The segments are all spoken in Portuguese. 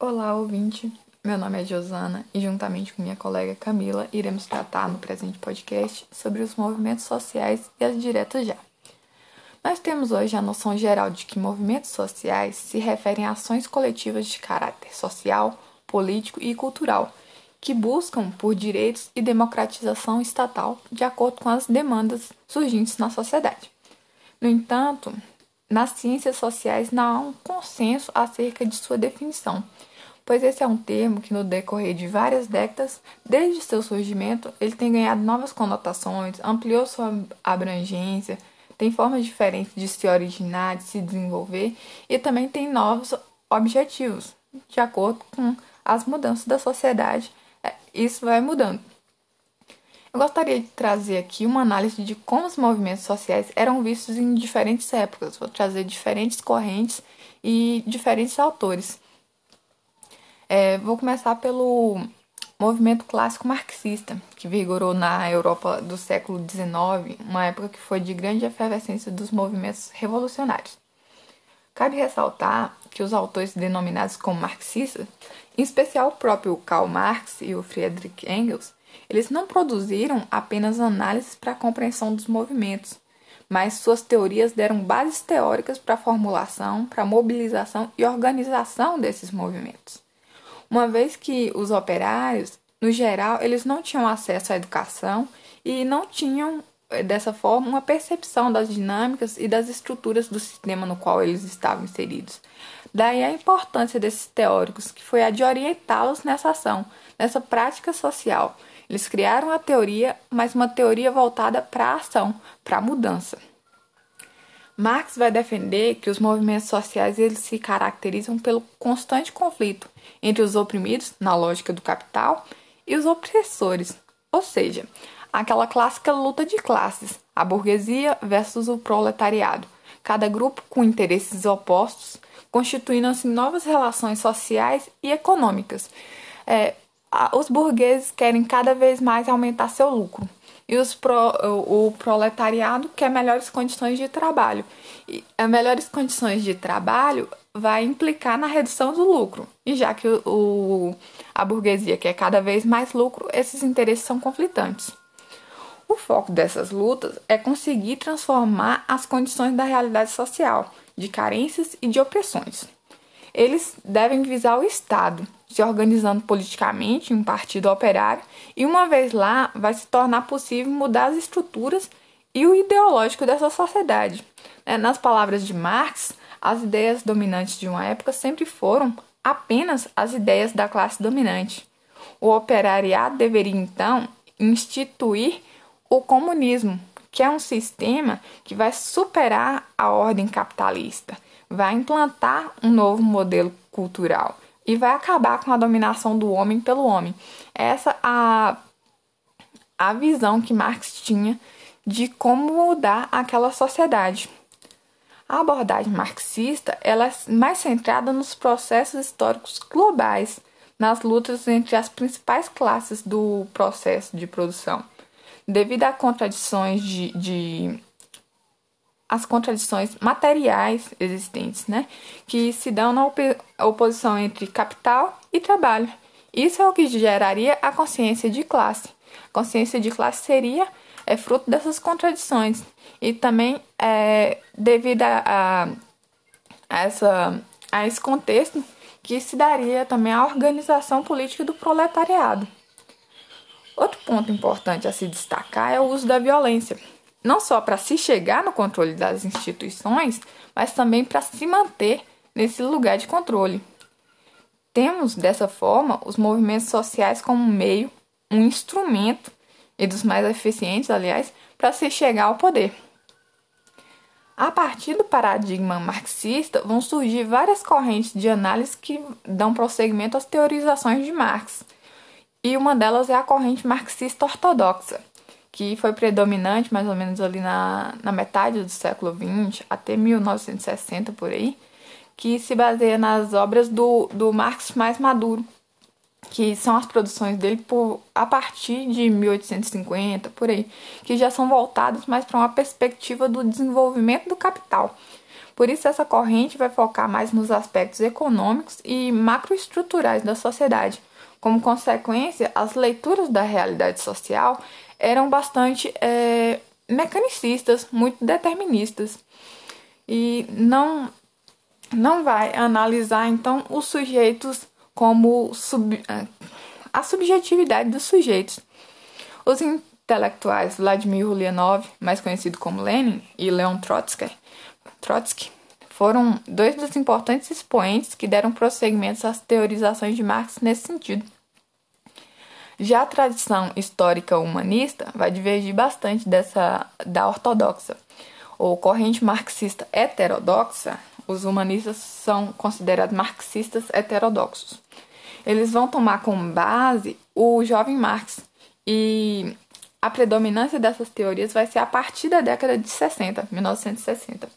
Olá, ouvinte. Meu nome é Josana e, juntamente com minha colega Camila, iremos tratar no presente podcast sobre os movimentos sociais e as diretas já. Nós temos hoje a noção geral de que movimentos sociais se referem a ações coletivas de caráter social, político e cultural que buscam por direitos e democratização estatal de acordo com as demandas surgentes na sociedade. No entanto, nas ciências sociais não há um consenso acerca de sua definição, pois esse é um termo que no decorrer de várias décadas, desde seu surgimento, ele tem ganhado novas conotações, ampliou sua abrangência, tem formas diferentes de se originar, de se desenvolver e também tem novos objetivos, de acordo com as mudanças da sociedade. É, isso vai mudando. Eu gostaria de trazer aqui uma análise de como os movimentos sociais eram vistos em diferentes épocas. Vou trazer diferentes correntes e diferentes autores. É, vou começar pelo movimento clássico marxista, que vigorou na Europa do século XIX, uma época que foi de grande efervescência dos movimentos revolucionários. Cabe ressaltar que os autores denominados como marxistas, em especial o próprio Karl Marx e o Friedrich Engels, eles não produziram apenas análises para a compreensão dos movimentos, mas suas teorias deram bases teóricas para a formulação, para a mobilização e organização desses movimentos. Uma vez que os operários, no geral, eles não tinham acesso à educação e não tinham eh, dessa forma uma percepção das dinâmicas e das estruturas do sistema no qual eles estavam inseridos. Daí a importância desses teóricos, que foi a de orientá-los nessa ação, nessa prática social, eles criaram a teoria, mas uma teoria voltada para a ação, para a mudança. Marx vai defender que os movimentos sociais eles se caracterizam pelo constante conflito entre os oprimidos, na lógica do capital, e os opressores, ou seja, aquela clássica luta de classes, a burguesia versus o proletariado, cada grupo com interesses opostos, constituindo assim novas relações sociais e econômicas. É, os burgueses querem cada vez mais aumentar seu lucro e os pro, o, proletariado quer melhores condições de trabalho. E as melhores condições de trabalho vai implicar na redução do lucro. E já que o, o, a burguesia quer cada vez mais lucro, esses interesses são conflitantes. O foco dessas lutas é conseguir transformar as condições da realidade social, de carências e de opressões. Eles devem visar o Estado, se organizando politicamente em um partido operário, e uma vez lá, vai se tornar possível mudar as estruturas e o ideológico dessa sociedade. É, nas palavras de Marx, as ideias dominantes de uma época sempre foram apenas as ideias da classe dominante. O operariado deveria então instituir o comunismo, que é um sistema que vai superar a ordem capitalista, vai implantar um novo modelo cultural e vai acabar com a dominação do homem pelo homem. Essa a a visão que Marx tinha de como mudar aquela sociedade. A abordagem marxista ela é mais centrada nos processos históricos globais, nas lutas entre as principais classes do processo de produção. Devido a contradições de, de as contradições materiais existentes, né, que se dão na op oposição entre capital e trabalho. Isso é o que geraria a consciência de classe. A consciência de classe seria é fruto dessas contradições e também é devido a, a, essa a esse contexto que se daria também a organização política do proletariado. Outro ponto importante a se destacar é o uso da violência não só para se chegar no controle das instituições, mas também para se manter nesse lugar de controle. Temos, dessa forma, os movimentos sociais como meio, um instrumento, e dos mais eficientes, aliás, para se chegar ao poder. A partir do paradigma marxista, vão surgir várias correntes de análise que dão prosseguimento às teorizações de Marx. E uma delas é a corrente marxista ortodoxa, que foi predominante mais ou menos ali na, na metade do século XX, até 1960 por aí, que se baseia nas obras do, do Marx mais maduro, que são as produções dele por, a partir de 1850, por aí, que já são voltadas mais para uma perspectiva do desenvolvimento do capital. Por isso, essa corrente vai focar mais nos aspectos econômicos e macroestruturais da sociedade. Como consequência, as leituras da realidade social eram bastante é, mecanicistas, muito deterministas. E não, não vai analisar, então, os sujeitos como sub, a subjetividade dos sujeitos. Os intelectuais Vladimir Ulyanov, mais conhecido como Lenin, e Leon Trotsky, Trotsky foram dois dos importantes expoentes que deram prosseguimento às teorizações de Marx nesse sentido. Já a tradição histórica humanista vai divergir bastante dessa da ortodoxa. Ou corrente marxista heterodoxa, os humanistas são considerados marxistas heterodoxos. Eles vão tomar como base o jovem Marx e a predominância dessas teorias vai ser a partir da década de 60, 1960.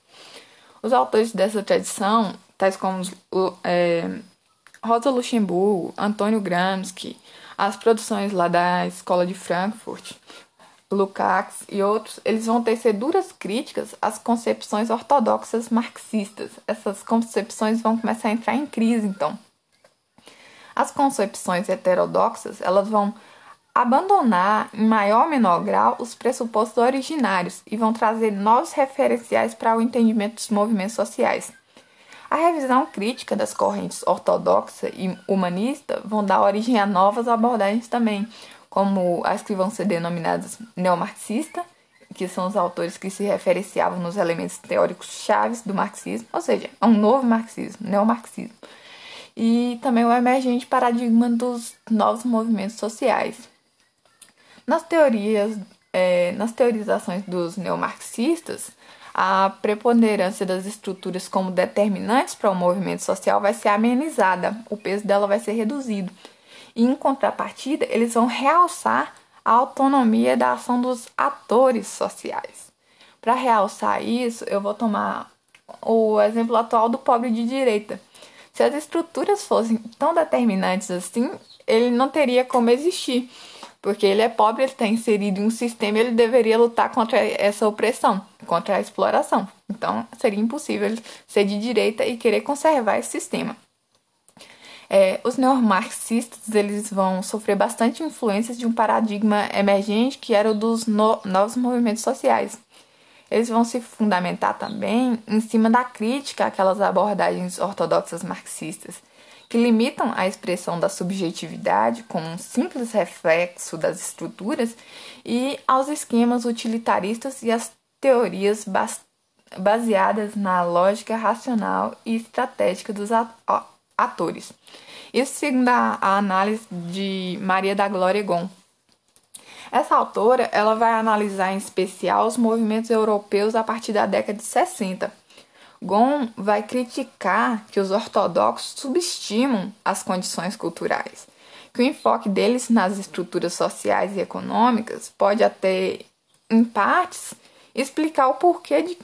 Os autores dessa tradição, tais como é, Rosa Luxemburgo, Antônio Gramsci, as produções lá da Escola de Frankfurt, Lukács e outros, eles vão tecer duras críticas às concepções ortodoxas marxistas. Essas concepções vão começar a entrar em crise, então. As concepções heterodoxas, elas vão abandonar, em maior ou menor grau, os pressupostos originários e vão trazer novos referenciais para o entendimento dos movimentos sociais. A revisão crítica das correntes ortodoxa e humanista vão dar origem a novas abordagens também, como as que vão ser denominadas neomarxista, que são os autores que se referenciavam nos elementos teóricos chaves do marxismo, ou seja, é um novo marxismo, neomarxismo. E também o emergente paradigma dos novos movimentos sociais. Nas teorias, é, nas teorizações dos neomarxistas, a preponderância das estruturas como determinantes para o movimento social vai ser amenizada, o peso dela vai ser reduzido. E, em contrapartida, eles vão realçar a autonomia da ação dos atores sociais. Para realçar isso, eu vou tomar o exemplo atual do pobre de direita. Se as estruturas fossem tão determinantes assim, ele não teria como existir porque ele é pobre, ele está inserido em um sistema, ele deveria lutar contra essa opressão, contra a exploração. Então, seria impossível ser de direita e querer conservar esse sistema. É, os neomarxistas eles vão sofrer bastante influências de um paradigma emergente que era o dos no novos movimentos sociais. Eles vão se fundamentar também em cima da crítica àquelas abordagens ortodoxas marxistas que limitam a expressão da subjetividade como um simples reflexo das estruturas e aos esquemas utilitaristas e às teorias baseadas na lógica racional e estratégica dos atores. Isso segundo a, análise de Maria da Glória Gon. Essa autora ela vai analisar em especial os movimentos europeus a partir da década de 60 Gon vai criticar que os ortodoxos subestimam as condições culturais, que o enfoque deles nas estruturas sociais e econômicas pode até, em partes, explicar o porquê de,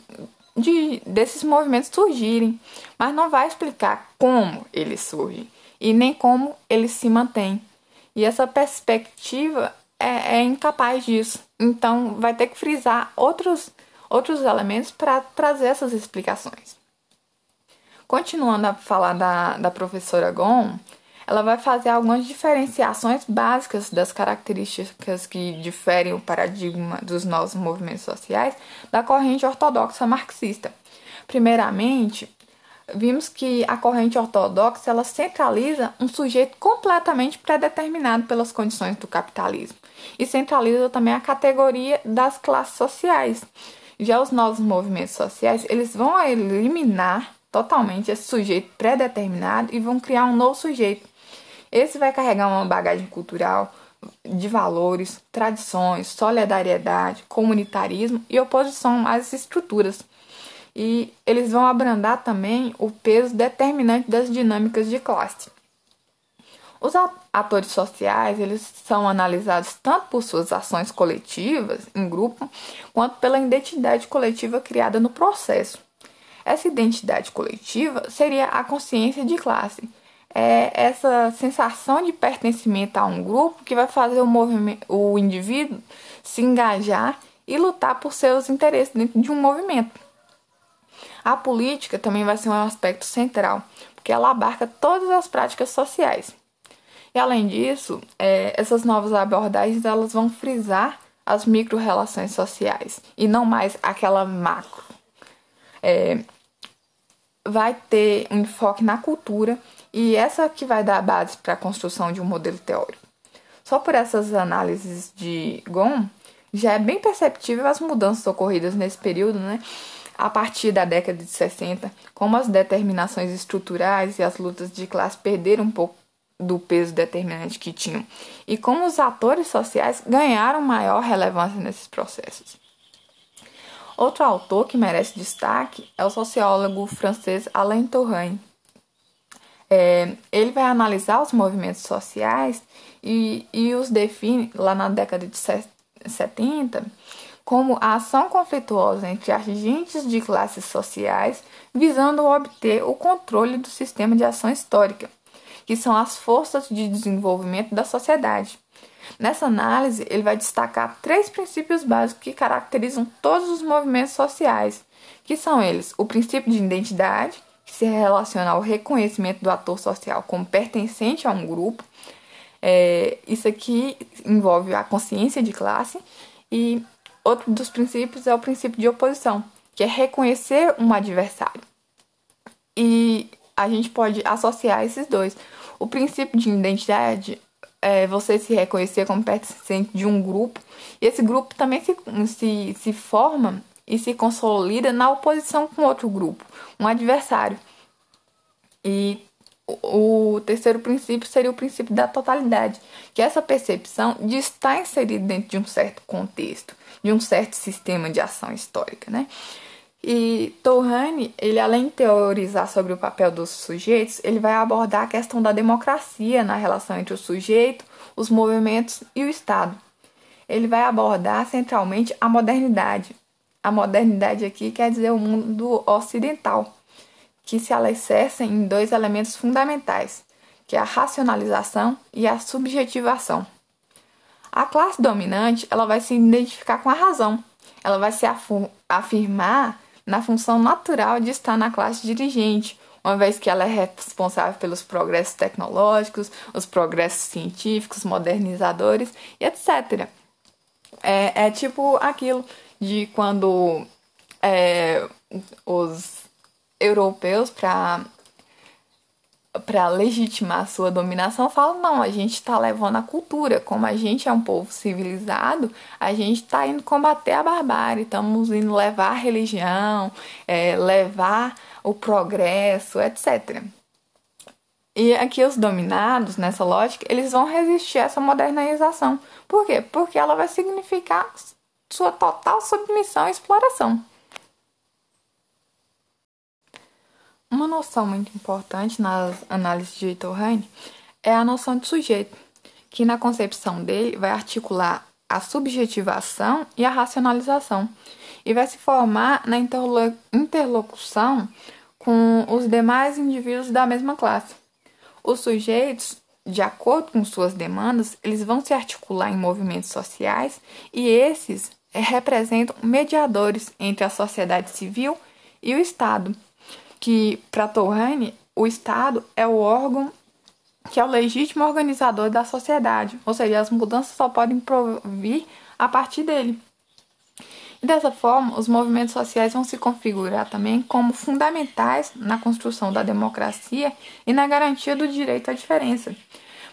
de, desses movimentos surgirem, mas não vai explicar como eles surgem e nem como eles se mantêm. E essa perspectiva é, é incapaz disso. Então, vai ter que frisar outros outros elementos para trazer essas explicações. Continuando a falar da, da professora Gon, ela vai fazer algumas diferenciações básicas das características que diferem o paradigma dos novos movimentos sociais da corrente ortodoxa marxista. Primeiramente, vimos que a corrente ortodoxa ela centraliza um sujeito completamente predeterminado pelas condições do capitalismo e centraliza também a categoria das classes sociais. Já os novos movimentos sociais, eles vão eliminar totalmente esse sujeito pré-determinado e vão criar um novo sujeito. Esse vai carregar uma bagagem cultural de valores, tradições, solidariedade, comunitarismo e oposição às estruturas. E eles vão abrandar também o peso determinante das dinâmicas de classe. Os atores sociais, eles são analisados tanto por suas ações coletivas em grupo, quanto pela identidade coletiva criada no processo. Essa identidade coletiva seria a consciência de classe. É essa sensação de pertencimento a um grupo que vai fazer o, movimento, o indivíduo se engajar e lutar por seus interesses dentro de um movimento. A política também vai ser um aspecto central, porque ela abarca todas as práticas sociais. E além disso, é, essas novas abordagens elas vão frisar as micro-relações sociais e não mais aquela macro. É, vai ter um enfoque na cultura e essa que vai dar a base para a construção de um modelo teórico. Só por essas análises de Gon, já é bem perceptível as mudanças ocorridas nesse período, né? A partir da década de 60, como as determinações estruturais e as lutas de classe perderam um pouco do peso determinante que tinham, e como os atores sociais ganharam maior relevância nesses processos. Outro autor que merece destaque é o sociólogo francês Alain Touraine. É, ele vai analisar os movimentos sociais e, e os define lá na década de 70 como a ação conflituosa entre agentes de classes sociais visando obter o controle do sistema de ação histórica, que são as forças de desenvolvimento da sociedade. Nessa análise, ele vai destacar três princípios básicos que caracterizam todos os movimentos sociais, que são eles: o princípio de identidade, que se relaciona ao reconhecimento do ator social como pertencente a um grupo. É, isso aqui envolve a consciência de classe. E outro dos princípios é o princípio de oposição, que é reconhecer um adversário. E a gente pode associar esses dois. O princípio de identidade é você se reconhecer como pertencente de um grupo, e esse grupo também se, se, se forma e se consolida na oposição com outro grupo, um adversário. E o terceiro princípio seria o princípio da totalidade, que é essa percepção de estar inserido dentro de um certo contexto, de um certo sistema de ação histórica, né? E Torrani, ele além de teorizar sobre o papel dos sujeitos, ele vai abordar a questão da democracia na relação entre o sujeito, os movimentos e o Estado. Ele vai abordar centralmente a modernidade. A modernidade aqui quer dizer o mundo ocidental, que se alicerça em dois elementos fundamentais, que é a racionalização e a subjetivação. A classe dominante, ela vai se identificar com a razão. Ela vai se afirmar na função natural de estar na classe dirigente, uma vez que ela é responsável pelos progressos tecnológicos, os progressos científicos, modernizadores e etc. É, é tipo aquilo de quando é, os europeus, para para legitimar sua dominação, falam: não, a gente está levando a cultura. Como a gente é um povo civilizado, a gente está indo combater a barbárie, estamos indo levar a religião, é, levar o progresso, etc. E aqui os dominados, nessa lógica, eles vão resistir a essa modernização. Por quê? Porque ela vai significar sua total submissão e exploração. Uma noção muito importante nas análises de Heine é a noção de sujeito, que na concepção dele vai articular a subjetivação e a racionalização, e vai se formar na interlocução com os demais indivíduos da mesma classe. Os sujeitos, de acordo com suas demandas, eles vão se articular em movimentos sociais e esses representam mediadores entre a sociedade civil e o Estado que, para Torrani, o Estado é o órgão que é o legítimo organizador da sociedade, ou seja, as mudanças só podem provir a partir dele. E dessa forma, os movimentos sociais vão se configurar também como fundamentais na construção da democracia e na garantia do direito à diferença,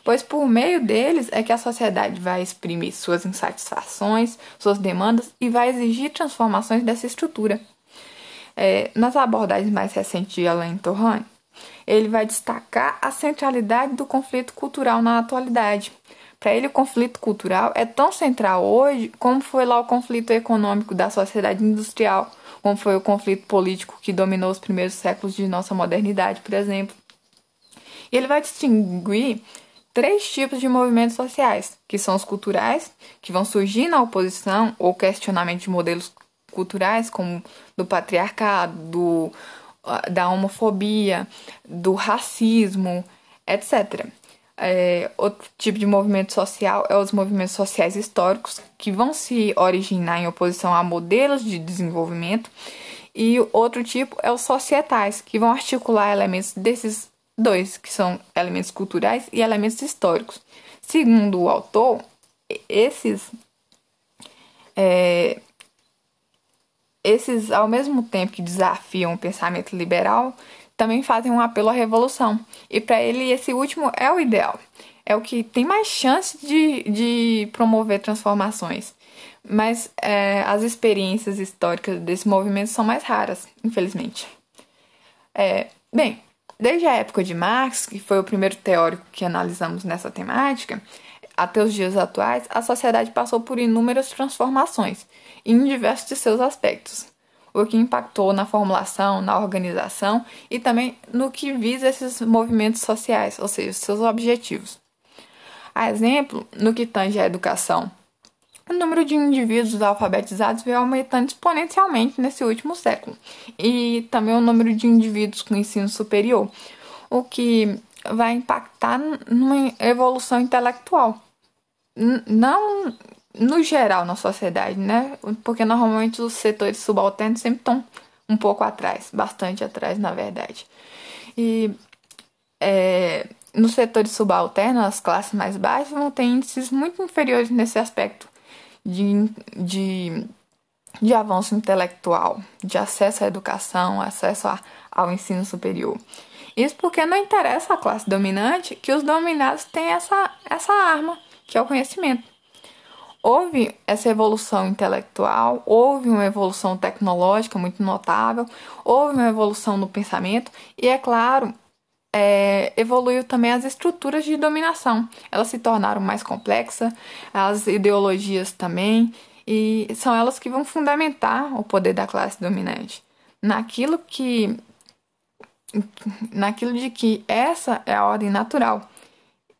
pois por meio deles é que a sociedade vai exprimir suas insatisfações, suas demandas e vai exigir transformações dessa estrutura. É, nas abordagens mais recentes de Alain Torrani, ele vai destacar a centralidade do conflito cultural na atualidade. Para ele, o conflito cultural é tão central hoje como foi lá o conflito econômico da sociedade industrial, como foi o conflito político que dominou os primeiros séculos de nossa modernidade, por exemplo. Ele vai distinguir três tipos de movimentos sociais, que são os culturais, que vão surgir na oposição ou questionamento de modelos culturais, como do patriarcado, do, da homofobia, do racismo, etc. É, outro tipo de movimento social é os movimentos sociais históricos, que vão se originar em oposição a modelos de desenvolvimento E outro tipo é os societais, que vão articular elementos desses dois, que são elementos culturais e elementos históricos. Segundo o autor, esses é, esses, ao mesmo tempo que desafiam o pensamento liberal, também fazem um apelo à revolução. E para ele, esse último é o ideal. É o que tem mais chance de, de promover transformações. Mas é, as experiências históricas desse movimento são mais raras, infelizmente. É, bem, desde a época de Marx, que foi o primeiro teórico que analisamos nessa temática, até os dias atuais, a sociedade passou por inúmeras transformações em diversos de seus aspectos, o que impactou na formulação, na organização e também no que visa esses movimentos sociais, ou seja, seus objetivos. A exemplo, no que tange à educação, o número de indivíduos alfabetizados veio aumentando exponencialmente nesse último século, e também o número de indivíduos com ensino superior, o que vai impactar numa evolução intelectual. não no geral na sociedade, né? Porque normalmente os setores subalternos sempre estão um pouco atrás, bastante atrás, na verdade. E é, nos setores subalternos, as classes mais baixas vão ter índices muito inferiores nesse aspecto de, de, de avanço intelectual, de acesso à educação, acesso a, ao ensino superior. Isso porque não interessa à classe dominante que os dominados têm essa, essa arma, que é o conhecimento. Houve essa evolução intelectual, houve uma evolução tecnológica muito notável, houve uma evolução no pensamento e, é claro, é, evoluiu também as estruturas de dominação. Elas se tornaram mais complexas, as ideologias também, e são elas que vão fundamentar o poder da classe dominante. Naquilo que naquilo de que essa é a ordem natural.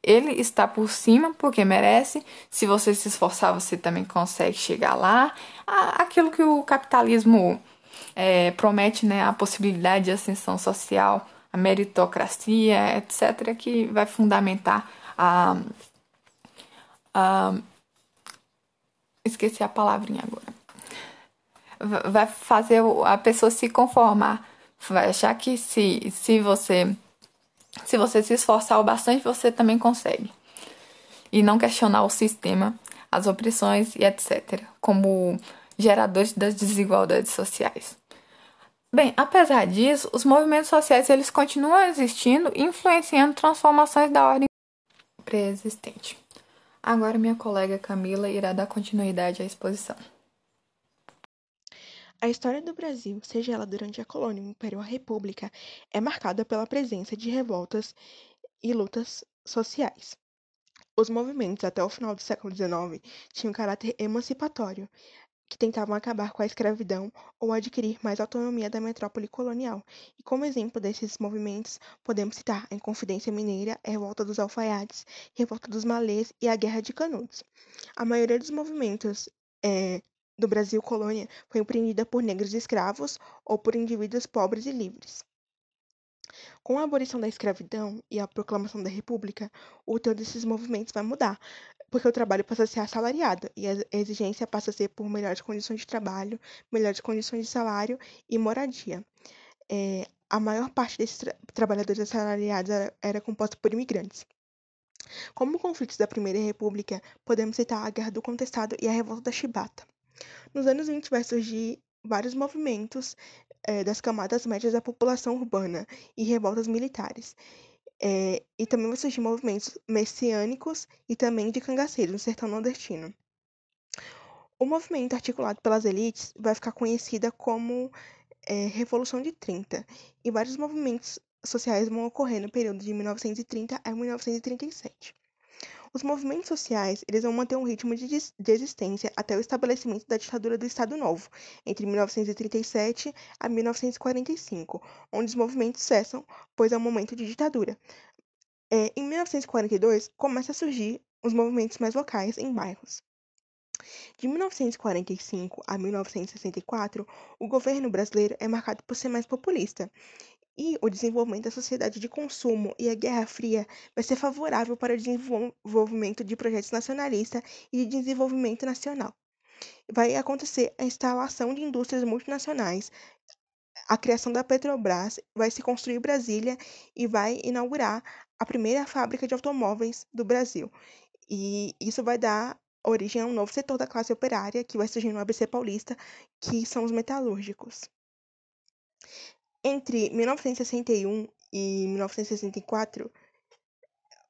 Ele está por cima porque merece. Se você se esforçar, você também consegue chegar lá. Aquilo que o capitalismo é, promete, né? A possibilidade de ascensão social, a meritocracia, etc., que vai fundamentar a. a esqueci a palavrinha agora. Vai fazer a pessoa se conformar vai achar que se, se você se você se esforçar o bastante, você também consegue. E não questionar o sistema, as opressões e etc, como geradores das desigualdades sociais. Bem, apesar disso, os movimentos sociais eles continuam existindo e influenciando transformações da ordem pré-existente. Agora minha colega Camila irá dar continuidade à exposição. A história do Brasil, seja ela durante a colônia, o império ou a república, é marcada pela presença de revoltas e lutas sociais. Os movimentos até o final do século XIX tinham caráter emancipatório, que tentavam acabar com a escravidão ou adquirir mais autonomia da metrópole colonial. E como exemplo desses movimentos, podemos citar a Inconfidência Mineira, a Revolta dos Alfaiates, a Revolta dos Malês e a Guerra de Canudos. A maioria dos movimentos é, do Brasil colônia foi empreendida por negros escravos ou por indivíduos pobres e livres. Com a abolição da escravidão e a proclamação da República, o teor desses movimentos vai mudar, porque o trabalho passa a ser assalariado e a exigência passa a ser por melhores condições de trabalho, melhores condições de salário e moradia. É, a maior parte desses tra trabalhadores assalariados era, era composta por imigrantes. Como conflitos da Primeira República, podemos citar a Guerra do Contestado e a Revolta da Chibata. Nos anos 20 vai surgir vários movimentos é, das camadas médias da população urbana e revoltas militares. É, e também vai surgir movimentos messiânicos e também de cangaceiros no sertão nordestino. O movimento articulado pelas elites vai ficar conhecida como é, Revolução de 30, e vários movimentos sociais vão ocorrer no período de 1930 a 1937. Os movimentos sociais eles vão manter um ritmo de, de existência até o estabelecimento da ditadura do Estado Novo, entre 1937 a 1945, onde os movimentos cessam, pois é um momento de ditadura. É, em 1942, começa a surgir os movimentos mais locais em bairros. De 1945 a 1964, o governo brasileiro é marcado por ser mais populista e o desenvolvimento da sociedade de consumo e a Guerra Fria vai ser favorável para o desenvolvimento de projetos nacionalistas e de desenvolvimento nacional. Vai acontecer a instalação de indústrias multinacionais, a criação da Petrobras, vai se construir Brasília e vai inaugurar a primeira fábrica de automóveis do Brasil. E isso vai dar origem a um novo setor da classe operária que vai surgir no ABC Paulista, que são os metalúrgicos. Entre 1961 e 1964,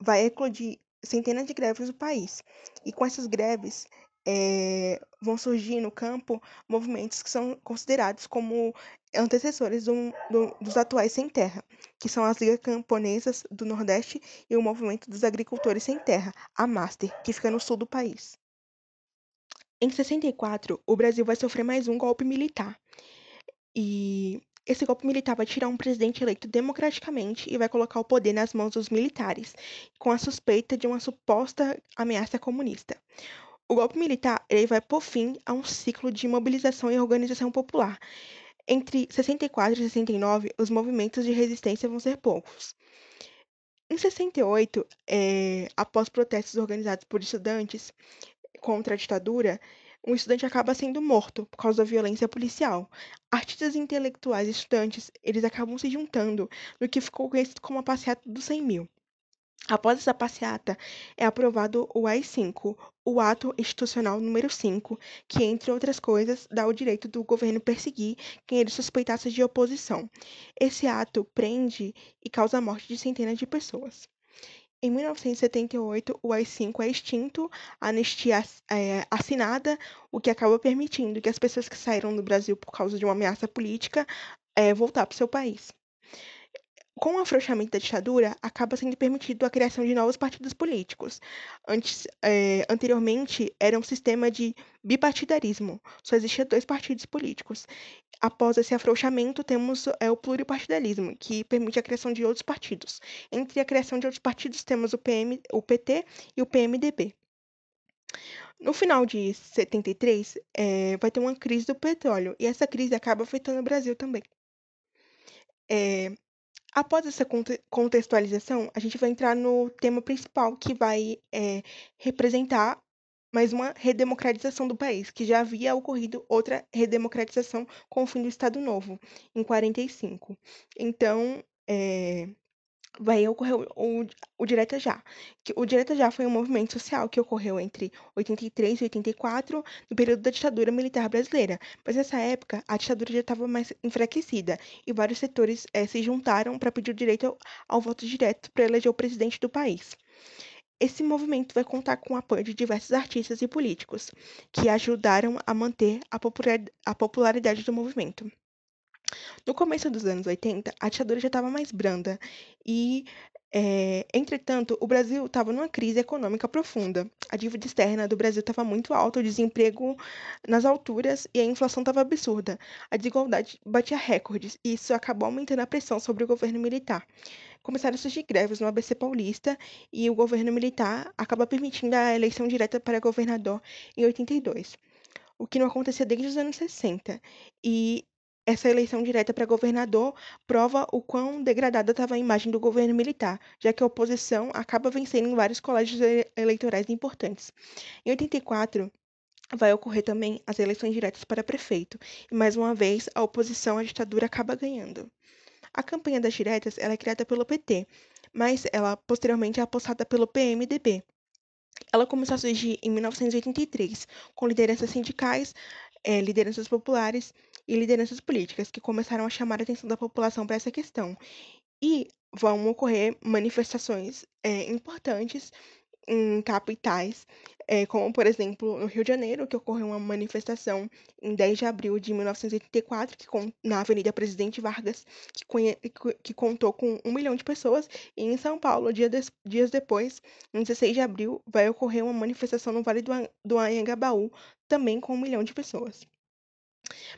vai eclodir centenas de greves no país. E com essas greves, é, vão surgir no campo movimentos que são considerados como antecessores do, do, dos atuais sem terra, que são as Ligas Camponesas do Nordeste e o Movimento dos Agricultores Sem Terra, a MASTER, que fica no sul do país. Em 64, o Brasil vai sofrer mais um golpe militar. E esse golpe militar vai tirar um presidente eleito democraticamente e vai colocar o poder nas mãos dos militares, com a suspeita de uma suposta ameaça comunista. O golpe militar ele vai por fim a um ciclo de mobilização e organização popular. Entre 64 e 69, os movimentos de resistência vão ser poucos. Em 68, é, após protestos organizados por estudantes contra a ditadura, um estudante acaba sendo morto por causa da violência policial. Artistas intelectuais e estudantes, eles acabam se juntando no que ficou conhecido como a passeata dos 100 mil. Após essa passeata, é aprovado o AI-5, o Ato Institucional número 5, que, entre outras coisas, dá o direito do governo perseguir quem ele suspeitasse de oposição. Esse ato prende e causa a morte de centenas de pessoas. Em 1978, o AI-5 é extinto, a anistia é assinada, o que acaba permitindo que as pessoas que saíram do Brasil por causa de uma ameaça política é, voltar para o seu país. Com o afrouxamento da ditadura, acaba sendo permitido a criação de novos partidos políticos. Antes, é, anteriormente, era um sistema de bipartidarismo, só existia dois partidos políticos. Após esse afrouxamento, temos é, o pluripartidarismo, que permite a criação de outros partidos. Entre a criação de outros partidos, temos o, PM, o PT e o PMDB. No final de 73, é, vai ter uma crise do petróleo, e essa crise acaba afetando o Brasil também. É, Após essa contextualização, a gente vai entrar no tema principal, que vai é, representar mais uma redemocratização do país, que já havia ocorrido outra redemocratização com o fim do Estado Novo, em 45. Então, é, vai ocorrer o, o Direta Já. O Direta Já foi um movimento social que ocorreu entre 83 e 84, no período da ditadura militar brasileira. Mas nessa época, a ditadura já estava mais enfraquecida e vários setores é, se juntaram para pedir o direito ao, ao voto direto para eleger o presidente do país. Esse movimento vai contar com o apoio de diversos artistas e políticos, que ajudaram a manter a popularidade do movimento. No começo dos anos 80, a ditadura já estava mais branda e, é, entretanto, o Brasil estava numa crise econômica profunda. A dívida externa do Brasil estava muito alta, o desemprego nas alturas e a inflação estava absurda. A desigualdade batia recordes e isso acabou aumentando a pressão sobre o governo militar. Começaram a surgir greves no ABC Paulista e o governo militar acaba permitindo a eleição direta para governador em 82 o que não acontecia desde os anos 60. E essa eleição direta para governador prova o quão degradada estava a imagem do governo militar, já que a oposição acaba vencendo em vários colégios eleitorais importantes. Em 84, vai ocorrer também as eleições diretas para prefeito, e mais uma vez a oposição à ditadura acaba ganhando. A campanha das diretas é criada pelo PT, mas ela posteriormente é apostada pelo PMDB. Ela começou a surgir em 1983, com lideranças sindicais, é, lideranças populares e lideranças políticas que começaram a chamar a atenção da população para essa questão. E vão ocorrer manifestações é, importantes em capitais, é, como por exemplo no Rio de Janeiro, que ocorreu uma manifestação em 10 de abril de 1984, que, na Avenida Presidente Vargas, que, conhe, que, contou com um milhão de pessoas, e em São Paulo, dia dias depois, em 16 de abril, vai ocorrer uma manifestação no Vale do, do Anhangabaú, também com um milhão de pessoas.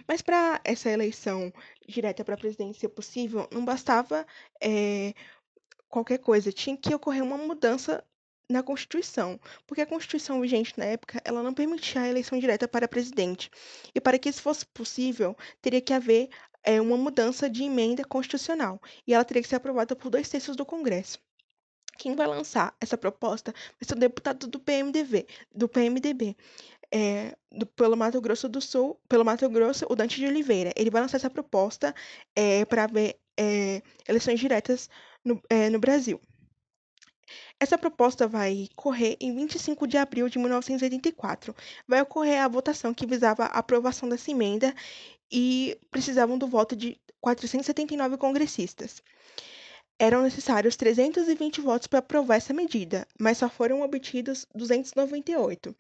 Mas para essa eleição direta para presidente ser possível, não bastava é, qualquer coisa, tinha que ocorrer uma mudança na Constituição, porque a Constituição vigente na época ela não permitia a eleição direta para presidente. E para que isso fosse possível, teria que haver é, uma mudança de emenda constitucional, e ela teria que ser aprovada por dois terços do Congresso. Quem vai lançar essa proposta vai ser o deputado do PMDB, do PMDB. É, do, pelo Mato Grosso do Sul, pelo Mato Grosso, o Dante de Oliveira. Ele vai lançar essa proposta é, para ver é, eleições diretas no, é, no Brasil. Essa proposta vai correr em 25 de abril de 1984. Vai ocorrer a votação que visava a aprovação dessa emenda e precisavam do voto de 479 congressistas. Eram necessários 320 votos para aprovar essa medida, mas só foram obtidos 298.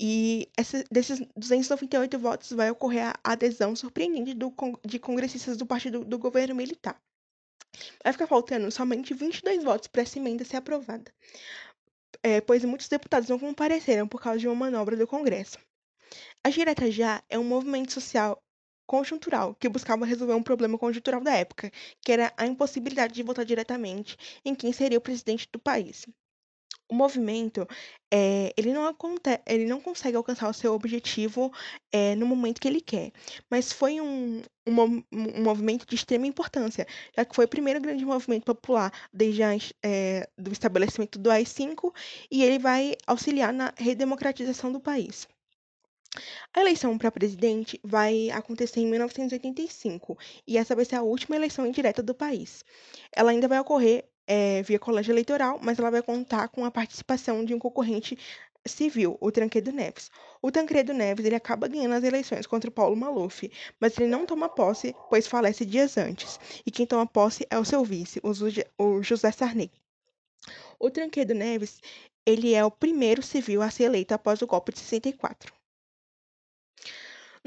E essa, desses 298 votos vai ocorrer a adesão surpreendente do, de congressistas do partido do governo militar. Vai ficar faltando somente 22 votos para essa emenda ser aprovada, é, pois muitos deputados não compareceram por causa de uma manobra do Congresso. A Direta Já é um movimento social conjuntural que buscava resolver um problema conjuntural da época, que era a impossibilidade de votar diretamente em quem seria o presidente do país o movimento, eh, ele não aconte ele não consegue alcançar o seu objetivo, eh, no momento que ele quer, mas foi um um um movimento de extrema importância, já que foi o primeiro grande movimento popular desde as eh, do estabelecimento do AI-5 e ele vai auxiliar na redemocratização do país. A eleição para presidente vai acontecer em 1985 e essa vai ser a última eleição indireta do país. Ela ainda vai ocorrer é, via colégio eleitoral, mas ela vai contar com a participação de um concorrente civil, o Tancredo Neves. O Tancredo Neves ele acaba ganhando as eleições contra o Paulo Maluf, mas ele não toma posse, pois falece dias antes. E quem toma posse é o seu vice, o José Sarney. O Tancredo Neves ele é o primeiro civil a ser eleito após o golpe de 64.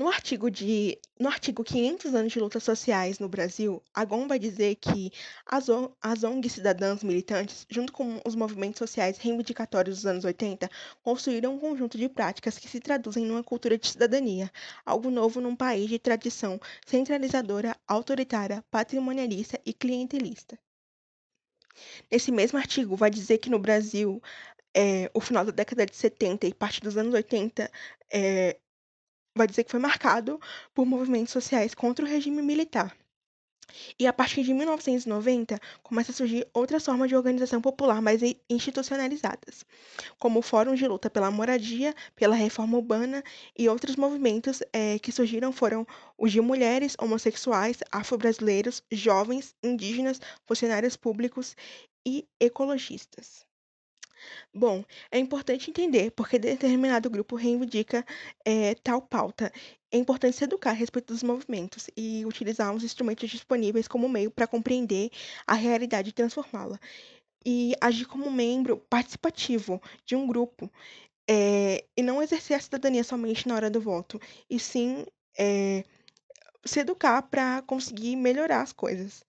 No artigo de no artigo 500 anos de lutas sociais no Brasil, Agon vai dizer que as, as ONGs cidadãs militantes, junto com os movimentos sociais reivindicatórios dos anos 80, construíram um conjunto de práticas que se traduzem numa cultura de cidadania, algo novo num país de tradição centralizadora, autoritária, patrimonialista e clientelista. Nesse mesmo artigo, vai dizer que no Brasil, é, o final da década de 70 e parte dos anos 80 é, vai dizer que foi marcado por movimentos sociais contra o regime militar. E a partir de 1990, começa a surgir outras formas de organização popular mais institucionalizadas, como o Fórum de Luta pela Moradia, pela Reforma Urbana e outros movimentos é, que surgiram foram os de mulheres, homossexuais, afro-brasileiros, jovens, indígenas, funcionários públicos e ecologistas. Bom, é importante entender porque determinado grupo reivindica eh, tal pauta. É importante se educar a respeito dos movimentos e utilizar os instrumentos disponíveis como meio para compreender a realidade e transformá-la. E agir como membro participativo de um grupo, eh, e não exercer a cidadania somente na hora do voto, e sim eh, se educar para conseguir melhorar as coisas.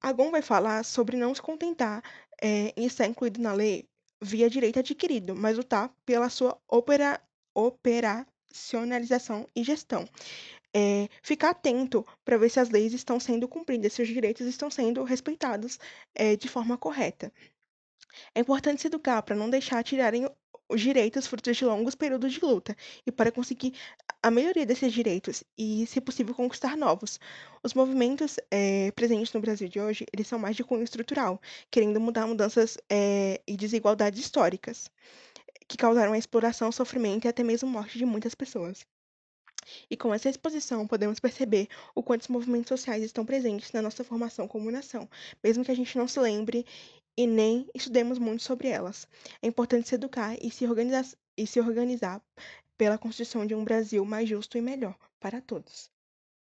Agon vai falar sobre não se contentar eh, em estar incluído na lei via direito adquirido, mas lutar pela sua opera, operacionalização e gestão. É, ficar atento para ver se as leis estão sendo cumpridas, se os direitos estão sendo respeitados é, de forma correta. É importante se educar para não deixar tirarem os direitos frutos de longos períodos de luta e para conseguir a melhoria desses direitos e, se possível, conquistar novos. Os movimentos é, presentes no Brasil de hoje, eles são mais de cunho estrutural, querendo mudar mudanças é, e desigualdades históricas que causaram a exploração, sofrimento e até mesmo morte de muitas pessoas. E com essa exposição, podemos perceber o quanto os movimentos sociais estão presentes na nossa formação como nação, mesmo que a gente não se lembre e nem estudemos muito sobre elas. É importante se educar e se organizar, e se organizar pela construção de um Brasil mais justo e melhor para todos.